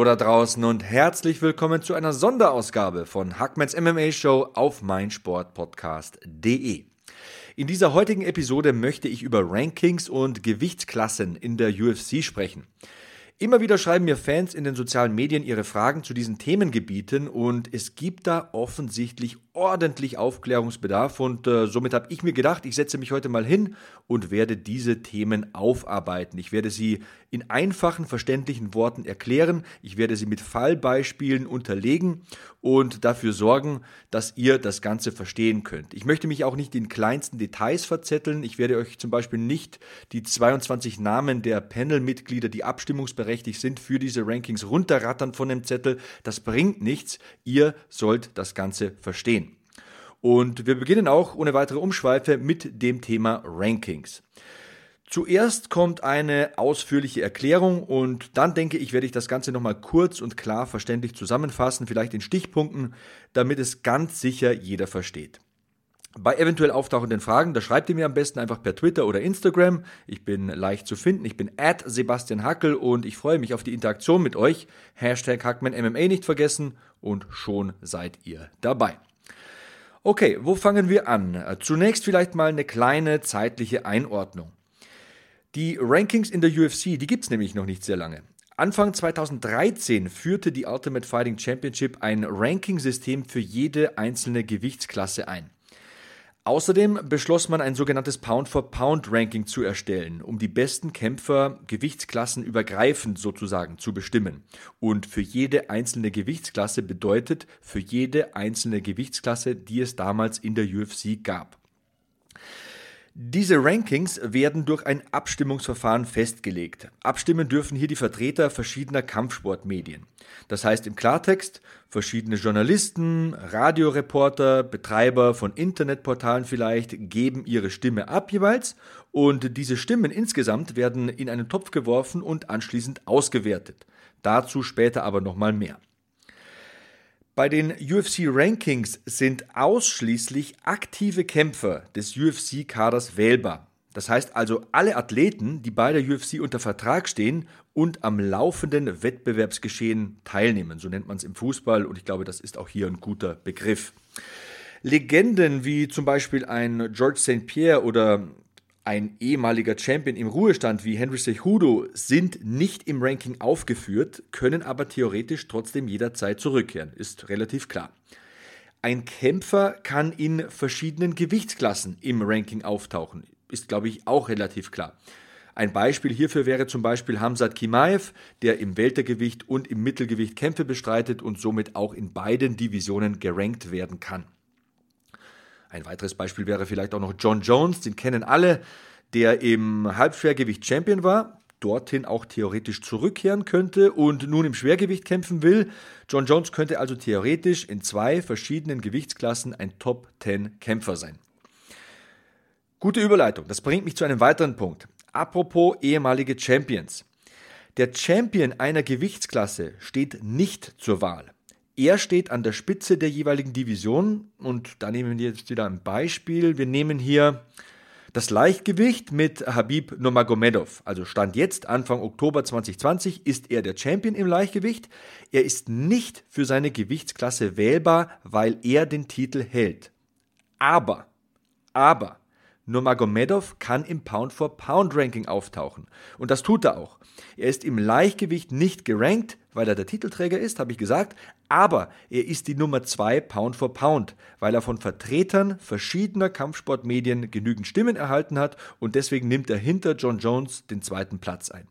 Hallo da draußen und herzlich willkommen zu einer Sonderausgabe von Hackmans MMA Show auf meinsportpodcast.de. In dieser heutigen Episode möchte ich über Rankings und Gewichtsklassen in der UFC sprechen. Immer wieder schreiben mir Fans in den sozialen Medien ihre Fragen zu diesen Themengebieten und es gibt da offensichtlich ordentlich Aufklärungsbedarf und äh, somit habe ich mir gedacht, ich setze mich heute mal hin und werde diese Themen aufarbeiten. Ich werde sie in einfachen, verständlichen Worten erklären, ich werde sie mit Fallbeispielen unterlegen und dafür sorgen, dass ihr das Ganze verstehen könnt. Ich möchte mich auch nicht in kleinsten Details verzetteln. Ich werde euch zum Beispiel nicht die 22 Namen der Panel-Mitglieder, die abstimmungsberechtigt sind, für diese Rankings runterrattern von dem Zettel. Das bringt nichts. Ihr sollt das Ganze verstehen. Und wir beginnen auch ohne weitere Umschweife mit dem Thema Rankings. Zuerst kommt eine ausführliche Erklärung und dann denke ich, werde ich das Ganze nochmal kurz und klar verständlich zusammenfassen, vielleicht in Stichpunkten, damit es ganz sicher jeder versteht. Bei eventuell auftauchenden Fragen, da schreibt ihr mir am besten einfach per Twitter oder Instagram. Ich bin leicht zu finden. Ich bin at Sebastian Hackel und ich freue mich auf die Interaktion mit euch. Hashtag HackmanMMA nicht vergessen und schon seid ihr dabei. Okay, wo fangen wir an? Zunächst vielleicht mal eine kleine zeitliche Einordnung. Die Rankings in der UFC, die gibt es nämlich noch nicht sehr lange. Anfang 2013 führte die Ultimate Fighting Championship ein Ranking-System für jede einzelne Gewichtsklasse ein. Außerdem beschloss man ein sogenanntes Pound-for-Pound-Ranking zu erstellen, um die besten Kämpfer gewichtsklassenübergreifend sozusagen zu bestimmen. Und für jede einzelne Gewichtsklasse bedeutet für jede einzelne Gewichtsklasse, die es damals in der UFC gab. Diese Rankings werden durch ein Abstimmungsverfahren festgelegt. Abstimmen dürfen hier die Vertreter verschiedener Kampfsportmedien. Das heißt im Klartext, verschiedene Journalisten, Radioreporter, Betreiber von Internetportalen vielleicht geben ihre Stimme ab jeweils und diese Stimmen insgesamt werden in einen Topf geworfen und anschließend ausgewertet. Dazu später aber nochmal mehr. Bei den UFC-Rankings sind ausschließlich aktive Kämpfer des UFC-Kaders wählbar. Das heißt also alle Athleten, die bei der UFC unter Vertrag stehen und am laufenden Wettbewerbsgeschehen teilnehmen. So nennt man es im Fußball und ich glaube, das ist auch hier ein guter Begriff. Legenden wie zum Beispiel ein George St. Pierre oder ein ehemaliger Champion im Ruhestand wie Henry Cejudo sind nicht im Ranking aufgeführt, können aber theoretisch trotzdem jederzeit zurückkehren, ist relativ klar. Ein Kämpfer kann in verschiedenen Gewichtsklassen im Ranking auftauchen, ist glaube ich auch relativ klar. Ein Beispiel hierfür wäre zum Beispiel Hamzat Kimaev, der im Weltergewicht und im Mittelgewicht Kämpfe bestreitet und somit auch in beiden Divisionen gerankt werden kann. Ein weiteres Beispiel wäre vielleicht auch noch John Jones, den kennen alle, der im Halbschwergewicht Champion war, dorthin auch theoretisch zurückkehren könnte und nun im Schwergewicht kämpfen will. John Jones könnte also theoretisch in zwei verschiedenen Gewichtsklassen ein Top 10 Kämpfer sein. Gute Überleitung, das bringt mich zu einem weiteren Punkt. Apropos ehemalige Champions. Der Champion einer Gewichtsklasse steht nicht zur Wahl. Er steht an der Spitze der jeweiligen Division und da nehmen wir jetzt wieder ein Beispiel. Wir nehmen hier das Leichtgewicht mit Habib Nurmagomedov. Also Stand jetzt, Anfang Oktober 2020, ist er der Champion im Leichtgewicht. Er ist nicht für seine Gewichtsklasse wählbar, weil er den Titel hält. Aber, aber, Nurmagomedov kann im Pound-for-Pound-Ranking auftauchen. Und das tut er auch. Er ist im Leichtgewicht nicht gerankt, weil er der Titelträger ist, habe ich gesagt, aber er ist die Nummer 2 Pound for Pound, weil er von Vertretern verschiedener Kampfsportmedien genügend Stimmen erhalten hat und deswegen nimmt er hinter John Jones den zweiten Platz ein.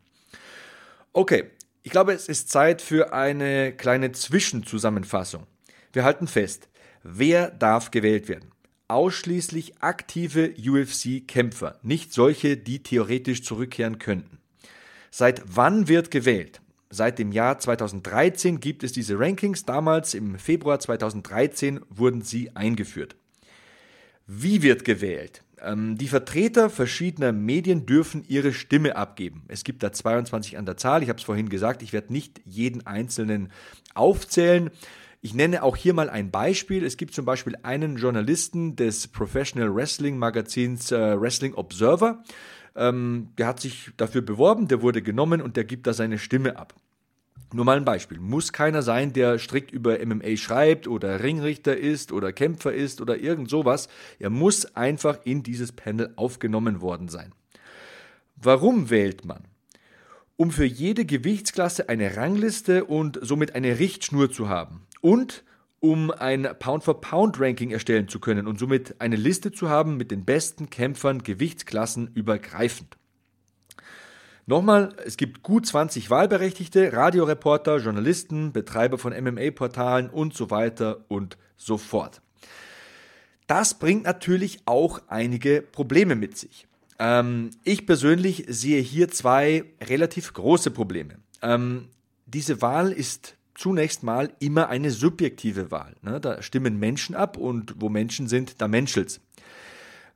Okay, ich glaube, es ist Zeit für eine kleine Zwischenzusammenfassung. Wir halten fest, wer darf gewählt werden? Ausschließlich aktive UFC-Kämpfer, nicht solche, die theoretisch zurückkehren könnten. Seit wann wird gewählt? Seit dem Jahr 2013 gibt es diese Rankings. Damals im Februar 2013 wurden sie eingeführt. Wie wird gewählt? Ähm, die Vertreter verschiedener Medien dürfen ihre Stimme abgeben. Es gibt da 22 an der Zahl. Ich habe es vorhin gesagt, ich werde nicht jeden einzelnen aufzählen. Ich nenne auch hier mal ein Beispiel. Es gibt zum Beispiel einen Journalisten des Professional Wrestling Magazins äh, Wrestling Observer. Ähm, der hat sich dafür beworben, der wurde genommen und der gibt da seine Stimme ab. Nur mal ein Beispiel. Muss keiner sein, der strikt über MMA schreibt oder Ringrichter ist oder Kämpfer ist oder irgend sowas. Er muss einfach in dieses Panel aufgenommen worden sein. Warum wählt man? Um für jede Gewichtsklasse eine Rangliste und somit eine Richtschnur zu haben. Und um ein Pound-for-Pound-Ranking erstellen zu können und somit eine Liste zu haben mit den besten Kämpfern Gewichtsklassen übergreifend. Nochmal, es gibt gut 20 Wahlberechtigte, Radioreporter, Journalisten, Betreiber von MMA-Portalen und so weiter und so fort. Das bringt natürlich auch einige Probleme mit sich. Ähm, ich persönlich sehe hier zwei relativ große Probleme. Ähm, diese Wahl ist zunächst mal immer eine subjektive Wahl. Ne? Da stimmen Menschen ab und wo Menschen sind, da menschelt's.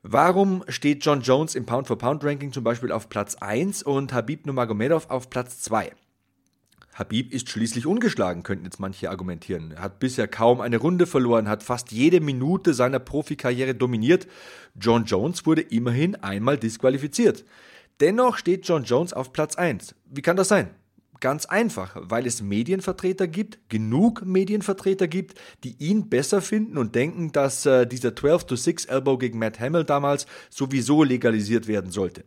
Warum steht John Jones im Pound-for-Pound-Ranking zum Beispiel auf Platz 1 und Habib Nurmagomedov auf Platz 2? Habib ist schließlich ungeschlagen, könnten jetzt manche argumentieren. Er hat bisher kaum eine Runde verloren, hat fast jede Minute seiner Profikarriere dominiert. John Jones wurde immerhin einmal disqualifiziert. Dennoch steht John Jones auf Platz 1. Wie kann das sein? Ganz einfach, weil es Medienvertreter gibt, genug Medienvertreter gibt, die ihn besser finden und denken, dass äh, dieser 12 to 6 Elbow gegen Matt Hamill damals sowieso legalisiert werden sollte.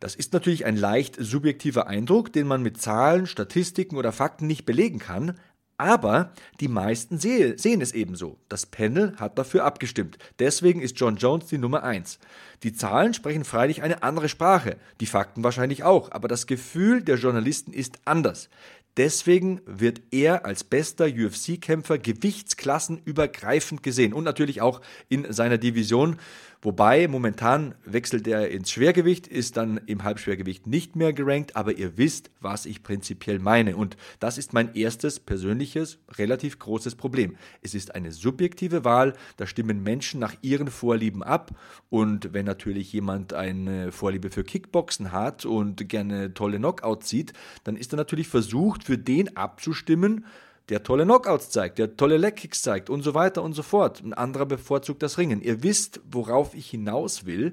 Das ist natürlich ein leicht subjektiver Eindruck, den man mit Zahlen, Statistiken oder Fakten nicht belegen kann, aber die meisten sehe, sehen es ebenso. Das Panel hat dafür abgestimmt. Deswegen ist John Jones die Nummer 1. Die Zahlen sprechen freilich eine andere Sprache, die Fakten wahrscheinlich auch, aber das Gefühl der Journalisten ist anders. Deswegen wird er als bester UFC-Kämpfer gewichtsklassenübergreifend gesehen und natürlich auch in seiner Division. Wobei momentan wechselt er ins Schwergewicht, ist dann im Halbschwergewicht nicht mehr gerankt, aber ihr wisst, was ich prinzipiell meine. Und das ist mein erstes persönliches, relativ großes Problem. Es ist eine subjektive Wahl, da stimmen Menschen nach ihren Vorlieben ab. Und wenn natürlich jemand eine Vorliebe für Kickboxen hat und gerne tolle Knockouts sieht, dann ist er natürlich versucht, für den abzustimmen, der tolle Knockouts zeigt, der tolle Legkicks zeigt und so weiter und so fort. Ein anderer bevorzugt das Ringen. Ihr wisst, worauf ich hinaus will.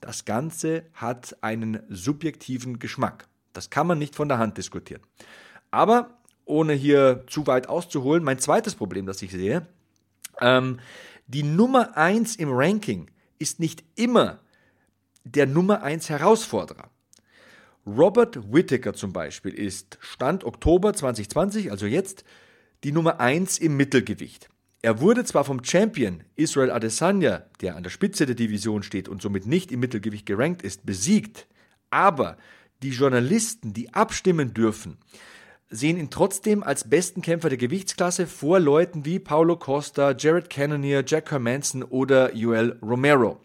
Das Ganze hat einen subjektiven Geschmack. Das kann man nicht von der Hand diskutieren. Aber ohne hier zu weit auszuholen, mein zweites Problem, das ich sehe, ähm, die Nummer 1 im Ranking ist nicht immer der Nummer 1 Herausforderer. Robert Whittaker zum Beispiel ist Stand Oktober 2020, also jetzt, die Nummer 1 im Mittelgewicht. Er wurde zwar vom Champion Israel Adesanya, der an der Spitze der Division steht und somit nicht im Mittelgewicht gerankt ist, besiegt, aber die Journalisten, die abstimmen dürfen, sehen ihn trotzdem als besten Kämpfer der Gewichtsklasse vor Leuten wie Paulo Costa, Jared Cannonier, Jack Hermanson oder Joel Romero.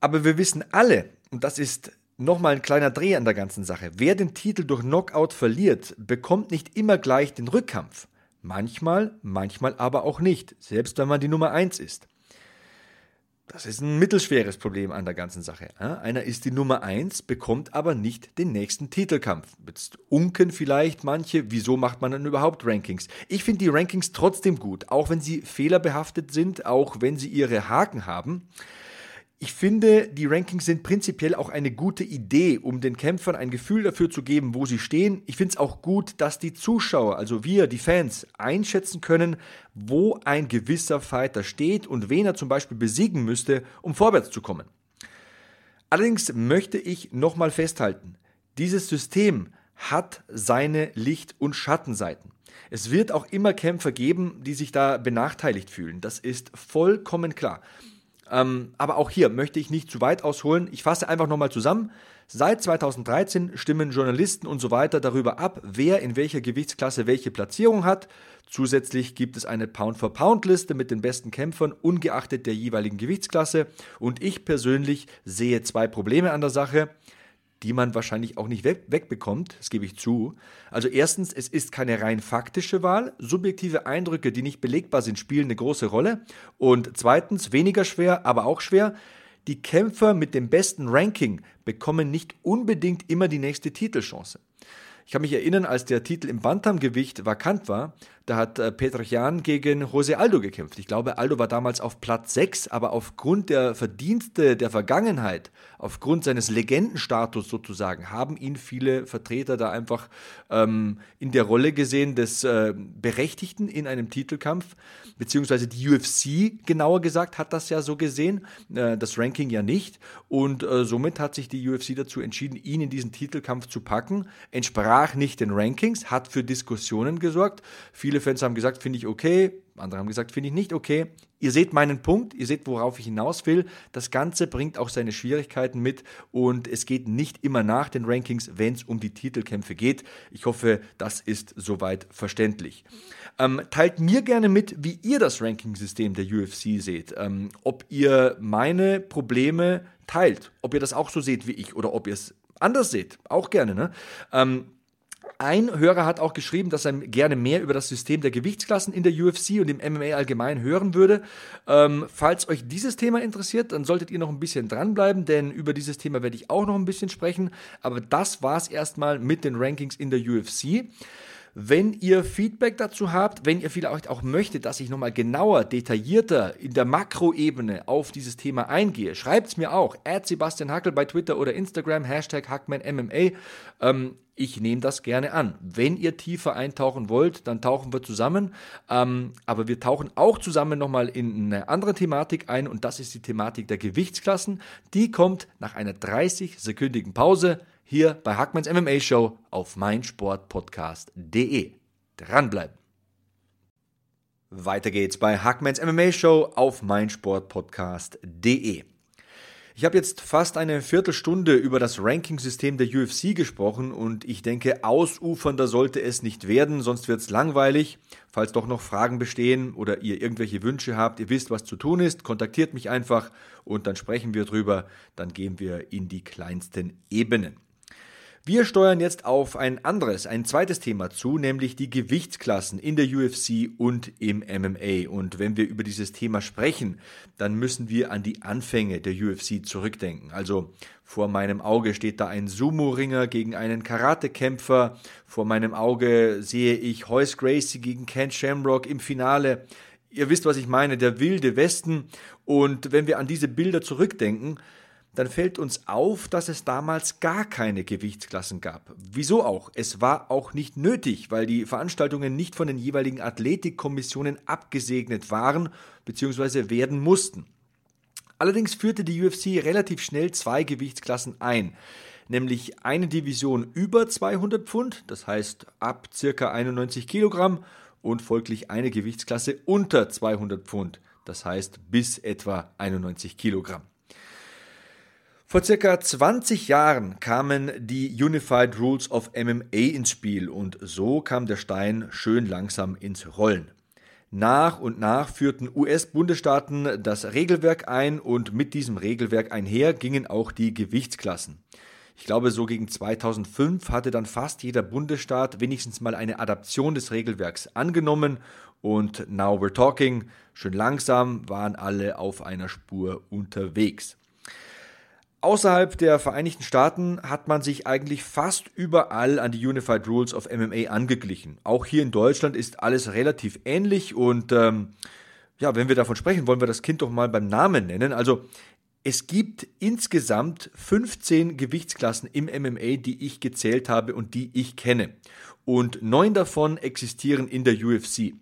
Aber wir wissen alle, und das ist Nochmal ein kleiner Dreh an der ganzen Sache. Wer den Titel durch Knockout verliert, bekommt nicht immer gleich den Rückkampf. Manchmal, manchmal aber auch nicht, selbst wenn man die Nummer 1 ist. Das ist ein mittelschweres Problem an der ganzen Sache. Einer ist die Nummer 1, bekommt aber nicht den nächsten Titelkampf. Jetzt unken vielleicht manche, wieso macht man dann überhaupt Rankings? Ich finde die Rankings trotzdem gut, auch wenn sie fehlerbehaftet sind, auch wenn sie ihre Haken haben. Ich finde, die Rankings sind prinzipiell auch eine gute Idee, um den Kämpfern ein Gefühl dafür zu geben, wo sie stehen. Ich finde es auch gut, dass die Zuschauer, also wir, die Fans, einschätzen können, wo ein gewisser Fighter steht und wen er zum Beispiel besiegen müsste, um vorwärts zu kommen. Allerdings möchte ich nochmal festhalten, dieses System hat seine Licht- und Schattenseiten. Es wird auch immer Kämpfer geben, die sich da benachteiligt fühlen. Das ist vollkommen klar. Ähm, aber auch hier möchte ich nicht zu weit ausholen. Ich fasse einfach nochmal zusammen. Seit 2013 stimmen Journalisten und so weiter darüber ab, wer in welcher Gewichtsklasse welche Platzierung hat. Zusätzlich gibt es eine Pound-for-Pound-Liste mit den besten Kämpfern, ungeachtet der jeweiligen Gewichtsklasse. Und ich persönlich sehe zwei Probleme an der Sache. Die man wahrscheinlich auch nicht weg, wegbekommt, das gebe ich zu. Also erstens, es ist keine rein faktische Wahl. Subjektive Eindrücke, die nicht belegbar sind, spielen eine große Rolle. Und zweitens, weniger schwer, aber auch schwer, die Kämpfer mit dem besten Ranking bekommen nicht unbedingt immer die nächste Titelchance. Ich kann mich erinnern, als der Titel im Bantamgewicht vakant war, da hat äh, Petrosjan gegen José Aldo gekämpft. Ich glaube, Aldo war damals auf Platz 6, aber aufgrund der Verdienste der Vergangenheit, aufgrund seines Legendenstatus sozusagen, haben ihn viele Vertreter da einfach ähm, in der Rolle gesehen des äh, Berechtigten in einem Titelkampf, beziehungsweise die UFC, genauer gesagt, hat das ja so gesehen, äh, das Ranking ja nicht. Und äh, somit hat sich die UFC dazu entschieden, ihn in diesen Titelkampf zu packen. Entsprach nicht den Rankings, hat für Diskussionen gesorgt. Viele Viele Fans haben gesagt, finde ich okay, andere haben gesagt, finde ich nicht okay. Ihr seht meinen Punkt, ihr seht, worauf ich hinaus will. Das Ganze bringt auch seine Schwierigkeiten mit und es geht nicht immer nach den Rankings, wenn es um die Titelkämpfe geht. Ich hoffe, das ist soweit verständlich. Ähm, teilt mir gerne mit, wie ihr das Ranking-System der UFC seht. Ähm, ob ihr meine Probleme teilt, ob ihr das auch so seht wie ich oder ob ihr es anders seht. Auch gerne. Ne? Ähm, ein Hörer hat auch geschrieben, dass er gerne mehr über das System der Gewichtsklassen in der UFC und im MMA allgemein hören würde. Ähm, falls euch dieses Thema interessiert, dann solltet ihr noch ein bisschen dranbleiben, denn über dieses Thema werde ich auch noch ein bisschen sprechen. Aber das war es erstmal mit den Rankings in der UFC. Wenn ihr Feedback dazu habt, wenn ihr vielleicht auch möchtet, dass ich nochmal genauer, detaillierter in der Makroebene auf dieses Thema eingehe, schreibt es mir auch. At Sebastian Hackel bei Twitter oder Instagram, Hashtag HackmanMMA. Ähm, ich nehme das gerne an. Wenn ihr tiefer eintauchen wollt, dann tauchen wir zusammen. Ähm, aber wir tauchen auch zusammen nochmal in eine andere Thematik ein und das ist die Thematik der Gewichtsklassen. Die kommt nach einer 30-sekündigen Pause hier bei Hackmans MMA Show auf meinsportpodcast.de. Dranbleiben. Weiter geht's bei Hackmans MMA Show auf meinsportpodcast.de. Ich habe jetzt fast eine Viertelstunde über das Ranking-System der UFC gesprochen und ich denke, ausufernder sollte es nicht werden, sonst wird es langweilig. Falls doch noch Fragen bestehen oder ihr irgendwelche Wünsche habt, ihr wisst, was zu tun ist, kontaktiert mich einfach und dann sprechen wir drüber, dann gehen wir in die kleinsten Ebenen. Wir steuern jetzt auf ein anderes, ein zweites Thema zu, nämlich die Gewichtsklassen in der UFC und im MMA. Und wenn wir über dieses Thema sprechen, dann müssen wir an die Anfänge der UFC zurückdenken. Also vor meinem Auge steht da ein Sumo-Ringer gegen einen Karatekämpfer. Vor meinem Auge sehe ich Hoyce Gracie gegen Ken Shamrock im Finale. Ihr wisst, was ich meine, der wilde Westen. Und wenn wir an diese Bilder zurückdenken, dann fällt uns auf, dass es damals gar keine Gewichtsklassen gab. Wieso auch? Es war auch nicht nötig, weil die Veranstaltungen nicht von den jeweiligen Athletikkommissionen abgesegnet waren bzw. werden mussten. Allerdings führte die UFC relativ schnell zwei Gewichtsklassen ein, nämlich eine Division über 200 Pfund, das heißt ab ca. 91 Kilogramm, und folglich eine Gewichtsklasse unter 200 Pfund, das heißt bis etwa 91 Kilogramm. Vor circa 20 Jahren kamen die Unified Rules of MMA ins Spiel und so kam der Stein schön langsam ins Rollen. Nach und nach führten US-Bundesstaaten das Regelwerk ein und mit diesem Regelwerk einher gingen auch die Gewichtsklassen. Ich glaube, so gegen 2005 hatte dann fast jeder Bundesstaat wenigstens mal eine Adaption des Regelwerks angenommen und now we're talking, schön langsam waren alle auf einer Spur unterwegs. Außerhalb der Vereinigten Staaten hat man sich eigentlich fast überall an die Unified Rules of MMA angeglichen. Auch hier in Deutschland ist alles relativ ähnlich und ähm, ja, wenn wir davon sprechen, wollen wir das Kind doch mal beim Namen nennen. Also es gibt insgesamt 15 Gewichtsklassen im MMA, die ich gezählt habe und die ich kenne. Und neun davon existieren in der UFC.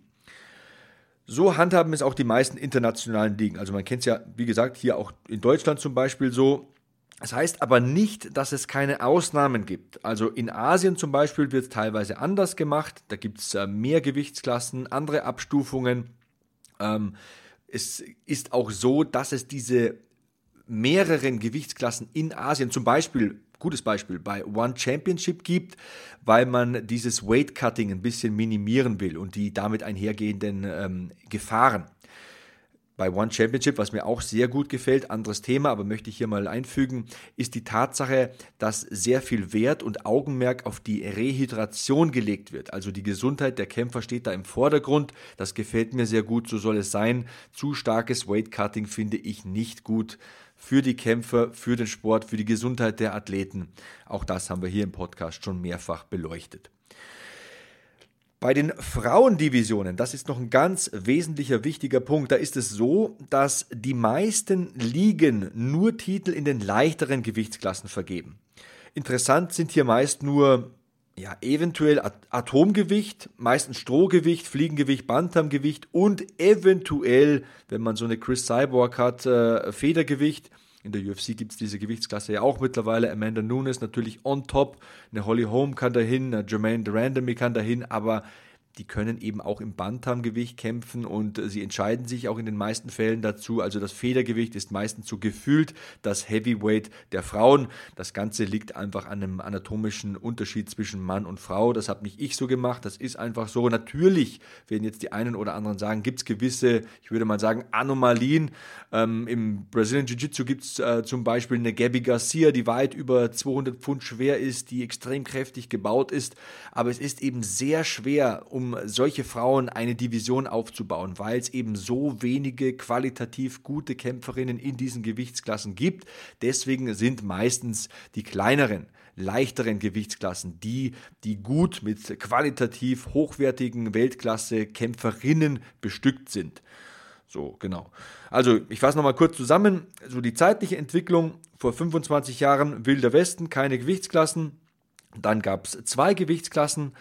So handhaben es auch die meisten internationalen Ligen. Also man kennt es ja, wie gesagt, hier auch in Deutschland zum Beispiel so. Das heißt aber nicht, dass es keine Ausnahmen gibt. Also in Asien zum Beispiel wird es teilweise anders gemacht. Da gibt es äh, mehr Gewichtsklassen, andere Abstufungen. Ähm, es ist auch so, dass es diese mehreren Gewichtsklassen in Asien, zum Beispiel, gutes Beispiel, bei One Championship gibt, weil man dieses Weight Cutting ein bisschen minimieren will und die damit einhergehenden ähm, Gefahren. Bei One Championship, was mir auch sehr gut gefällt, anderes Thema, aber möchte ich hier mal einfügen, ist die Tatsache, dass sehr viel Wert und Augenmerk auf die Rehydration gelegt wird. Also die Gesundheit der Kämpfer steht da im Vordergrund. Das gefällt mir sehr gut, so soll es sein. Zu starkes Weightcutting finde ich nicht gut für die Kämpfer, für den Sport, für die Gesundheit der Athleten. Auch das haben wir hier im Podcast schon mehrfach beleuchtet. Bei den Frauendivisionen, das ist noch ein ganz wesentlicher, wichtiger Punkt, da ist es so, dass die meisten Ligen nur Titel in den leichteren Gewichtsklassen vergeben. Interessant sind hier meist nur ja, eventuell Atomgewicht, meistens Strohgewicht, Fliegengewicht, Bantamgewicht und eventuell, wenn man so eine Chris Cyborg hat, äh, Federgewicht. In der UFC gibt es diese Gewichtsklasse ja auch mittlerweile. Amanda Nunes natürlich on top. Eine Holly Holm kann dahin, eine Jermaine Durandamy kann dahin, aber die können eben auch im Bantamgewicht kämpfen und sie entscheiden sich auch in den meisten Fällen dazu. Also das Federgewicht ist meistens so gefühlt das Heavyweight der Frauen. Das Ganze liegt einfach an einem anatomischen Unterschied zwischen Mann und Frau. Das habe nicht ich so gemacht, das ist einfach so. Natürlich werden jetzt die einen oder anderen sagen, gibt es gewisse, ich würde mal sagen, Anomalien. Ähm, Im Brazilian Jiu-Jitsu gibt es äh, zum Beispiel eine Gabby Garcia, die weit über 200 Pfund schwer ist, die extrem kräftig gebaut ist. Aber es ist eben sehr schwer, um solche Frauen eine Division aufzubauen, weil es eben so wenige qualitativ gute Kämpferinnen in diesen Gewichtsklassen gibt. Deswegen sind meistens die kleineren leichteren Gewichtsklassen, die, die gut mit qualitativ hochwertigen Weltklasse-Kämpferinnen bestückt sind. So, genau. Also, ich fasse nochmal kurz zusammen. So die zeitliche Entwicklung vor 25 Jahren, Wilder Westen, keine Gewichtsklassen. Dann gab es zwei Gewichtsklassen.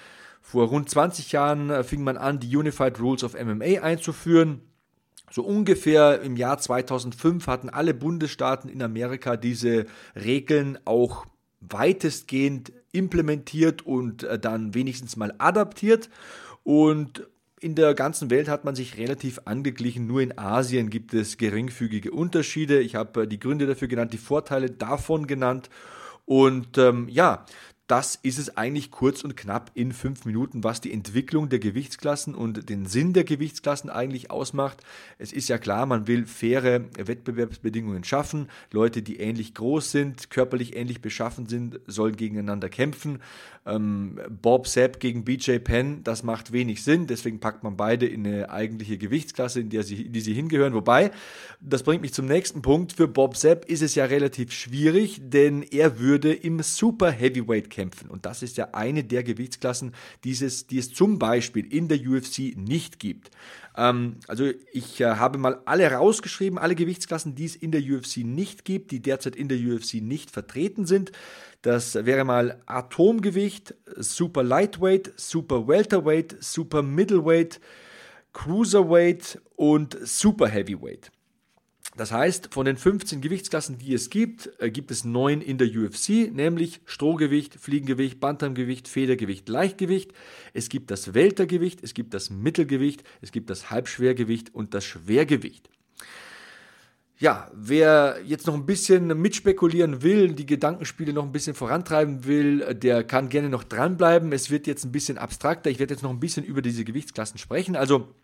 Vor rund 20 Jahren äh, fing man an, die Unified Rules of MMA einzuführen. So ungefähr im Jahr 2005 hatten alle Bundesstaaten in Amerika diese Regeln auch weitestgehend implementiert und äh, dann wenigstens mal adaptiert. Und in der ganzen Welt hat man sich relativ angeglichen. Nur in Asien gibt es geringfügige Unterschiede. Ich habe äh, die Gründe dafür genannt, die Vorteile davon genannt. Und ähm, ja, das ist es eigentlich kurz und knapp in fünf Minuten, was die Entwicklung der Gewichtsklassen und den Sinn der Gewichtsklassen eigentlich ausmacht. Es ist ja klar, man will faire Wettbewerbsbedingungen schaffen. Leute, die ähnlich groß sind, körperlich ähnlich beschaffen sind, sollen gegeneinander kämpfen. Ähm, Bob Sepp gegen BJ Penn, das macht wenig Sinn. Deswegen packt man beide in eine eigentliche Gewichtsklasse, in der sie, in die sie hingehören. Wobei, das bringt mich zum nächsten Punkt. Für Bob Sepp ist es ja relativ schwierig, denn er würde im Super Heavyweight kämpfen. Und das ist ja eine der Gewichtsklassen, dieses, die es zum Beispiel in der UFC nicht gibt. Ähm, also ich äh, habe mal alle rausgeschrieben, alle Gewichtsklassen, die es in der UFC nicht gibt, die derzeit in der UFC nicht vertreten sind. Das wäre mal Atomgewicht, Super Lightweight, Super Welterweight, Super Middleweight, Cruiserweight und Super Heavyweight. Das heißt, von den 15 Gewichtsklassen, die es gibt, äh, gibt es neun in der UFC, nämlich Strohgewicht, Fliegengewicht, Bantamgewicht, Federgewicht, Leichtgewicht. Es gibt das Weltergewicht, es gibt das Mittelgewicht, es gibt das Halbschwergewicht und das Schwergewicht. Ja, wer jetzt noch ein bisschen mitspekulieren will, die Gedankenspiele noch ein bisschen vorantreiben will, der kann gerne noch dranbleiben. Es wird jetzt ein bisschen abstrakter. Ich werde jetzt noch ein bisschen über diese Gewichtsklassen sprechen. Also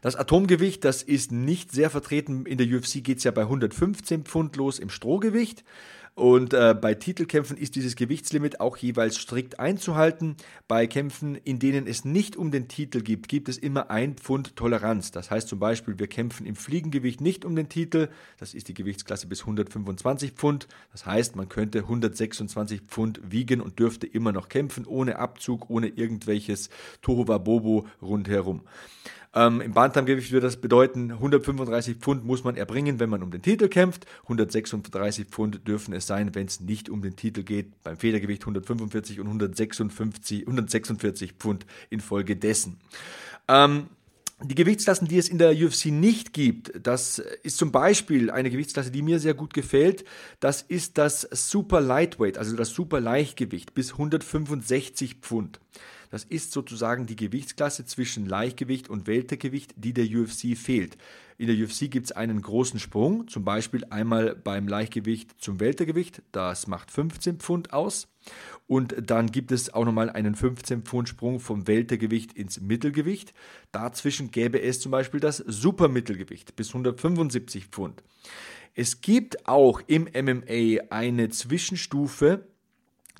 das Atomgewicht, das ist nicht sehr vertreten. In der UFC geht es ja bei 115 Pfund los im Strohgewicht. Und äh, bei Titelkämpfen ist dieses Gewichtslimit auch jeweils strikt einzuhalten. Bei Kämpfen, in denen es nicht um den Titel gibt, gibt es immer ein Pfund Toleranz. Das heißt zum Beispiel, wir kämpfen im Fliegengewicht nicht um den Titel. Das ist die Gewichtsklasse bis 125 Pfund. Das heißt, man könnte 126 Pfund wiegen und dürfte immer noch kämpfen, ohne Abzug, ohne irgendwelches Tohuwabobo rundherum. Ähm, Im Bantamgewicht würde das bedeuten, 135 Pfund muss man erbringen, wenn man um den Titel kämpft. 136 Pfund dürfen es sein, wenn es nicht um den Titel geht. Beim Federgewicht 145 und 156, 146 Pfund infolgedessen. Ähm, die Gewichtsklassen, die es in der UFC nicht gibt, das ist zum Beispiel eine Gewichtsklasse, die mir sehr gut gefällt. Das ist das Super Lightweight, also das Super Leichtgewicht bis 165 Pfund. Das ist sozusagen die Gewichtsklasse zwischen Leichtgewicht und Weltergewicht, die der UFC fehlt. In der UFC gibt es einen großen Sprung, zum Beispiel einmal beim Leichtgewicht zum Weltergewicht, das macht 15 Pfund aus. Und dann gibt es auch nochmal einen 15 Pfund Sprung vom Weltergewicht ins Mittelgewicht. Dazwischen gäbe es zum Beispiel das Supermittelgewicht bis 175 Pfund. Es gibt auch im MMA eine Zwischenstufe,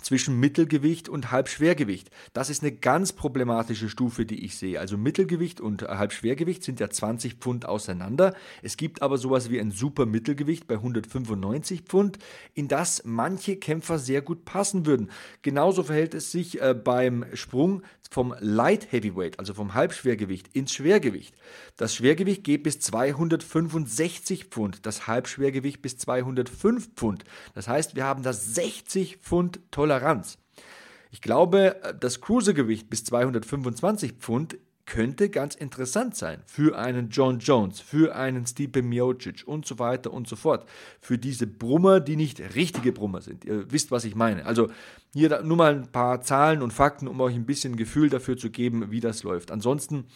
zwischen Mittelgewicht und Halbschwergewicht. Das ist eine ganz problematische Stufe, die ich sehe. Also Mittelgewicht und Halbschwergewicht sind ja 20 Pfund auseinander. Es gibt aber sowas wie ein Supermittelgewicht bei 195 Pfund, in das manche Kämpfer sehr gut passen würden. Genauso verhält es sich äh, beim Sprung vom Light Heavyweight, also vom Halbschwergewicht ins Schwergewicht. Das Schwergewicht geht bis 265 Pfund, das Halbschwergewicht bis 205 Pfund. Das heißt, wir haben da 60 Pfund Toleranz. Ich glaube, das Cruisergewicht bis 225 Pfund könnte ganz interessant sein für einen John Jones, für einen Stipe Miocic und so weiter und so fort. Für diese Brummer, die nicht richtige Brummer sind. Ihr wisst, was ich meine. Also hier nur mal ein paar Zahlen und Fakten, um euch ein bisschen Gefühl dafür zu geben, wie das läuft. Ansonsten,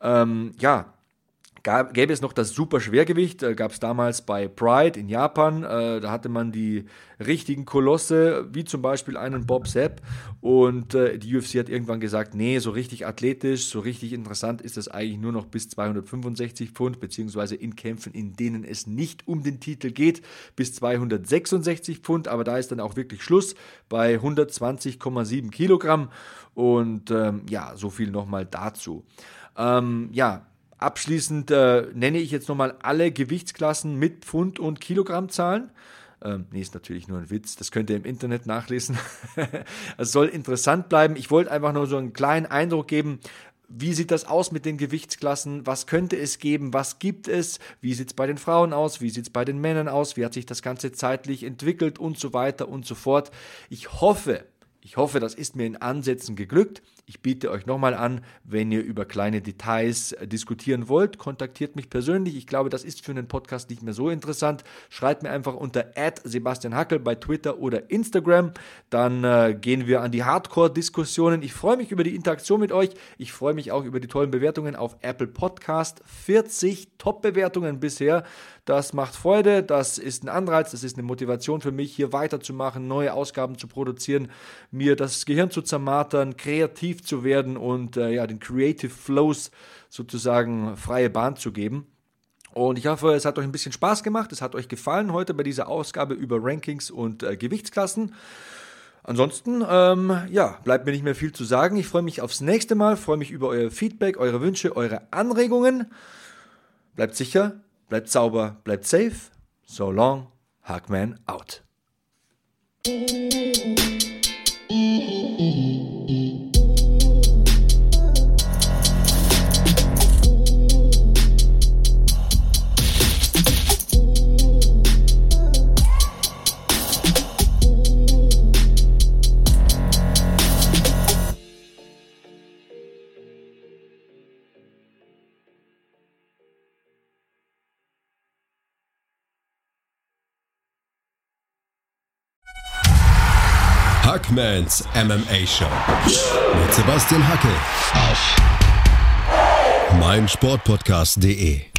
ähm, ja, Gab, gäbe es noch das Superschwergewicht, äh, gab es damals bei Pride in Japan. Äh, da hatte man die richtigen Kolosse, wie zum Beispiel einen Bob Sepp. Und äh, die UFC hat irgendwann gesagt, nee, so richtig athletisch, so richtig interessant ist das eigentlich nur noch bis 265 Pfund, beziehungsweise in Kämpfen, in denen es nicht um den Titel geht, bis 266 Pfund. Aber da ist dann auch wirklich Schluss bei 120,7 Kilogramm. Und ähm, ja, so viel nochmal dazu. Ähm, ja, Abschließend äh, nenne ich jetzt nochmal alle Gewichtsklassen mit Pfund- und Kilogrammzahlen. Ähm, nee, ist natürlich nur ein Witz. Das könnt ihr im Internet nachlesen. es soll interessant bleiben. Ich wollte einfach nur so einen kleinen Eindruck geben. Wie sieht das aus mit den Gewichtsklassen? Was könnte es geben? Was gibt es? Wie sieht es bei den Frauen aus? Wie sieht es bei den Männern aus? Wie hat sich das Ganze zeitlich entwickelt und so weiter und so fort? Ich hoffe, ich hoffe, das ist mir in Ansätzen geglückt. Ich biete euch nochmal an, wenn ihr über kleine Details äh, diskutieren wollt, kontaktiert mich persönlich. Ich glaube, das ist für einen Podcast nicht mehr so interessant. Schreibt mir einfach unter Sebastian Hackel bei Twitter oder Instagram. Dann äh, gehen wir an die Hardcore-Diskussionen. Ich freue mich über die Interaktion mit euch. Ich freue mich auch über die tollen Bewertungen auf Apple Podcast. 40 Top-Bewertungen bisher. Das macht Freude, das ist ein Anreiz, das ist eine Motivation für mich, hier weiterzumachen, neue Ausgaben zu produzieren, mir das Gehirn zu zermartern, kreativ zu werden und äh, ja, den Creative Flows sozusagen freie Bahn zu geben. Und ich hoffe, es hat euch ein bisschen Spaß gemacht, es hat euch gefallen heute bei dieser Ausgabe über Rankings und äh, Gewichtsklassen. Ansonsten, ähm, ja, bleibt mir nicht mehr viel zu sagen. Ich freue mich aufs nächste Mal, freue mich über euer Feedback, eure Wünsche, eure Anregungen. Bleibt sicher, Bleibt sauber, bleibt safe. So long, Hackman out. Hackmans MMA Show mit Sebastian Hacke auf meinsportpodcast.de.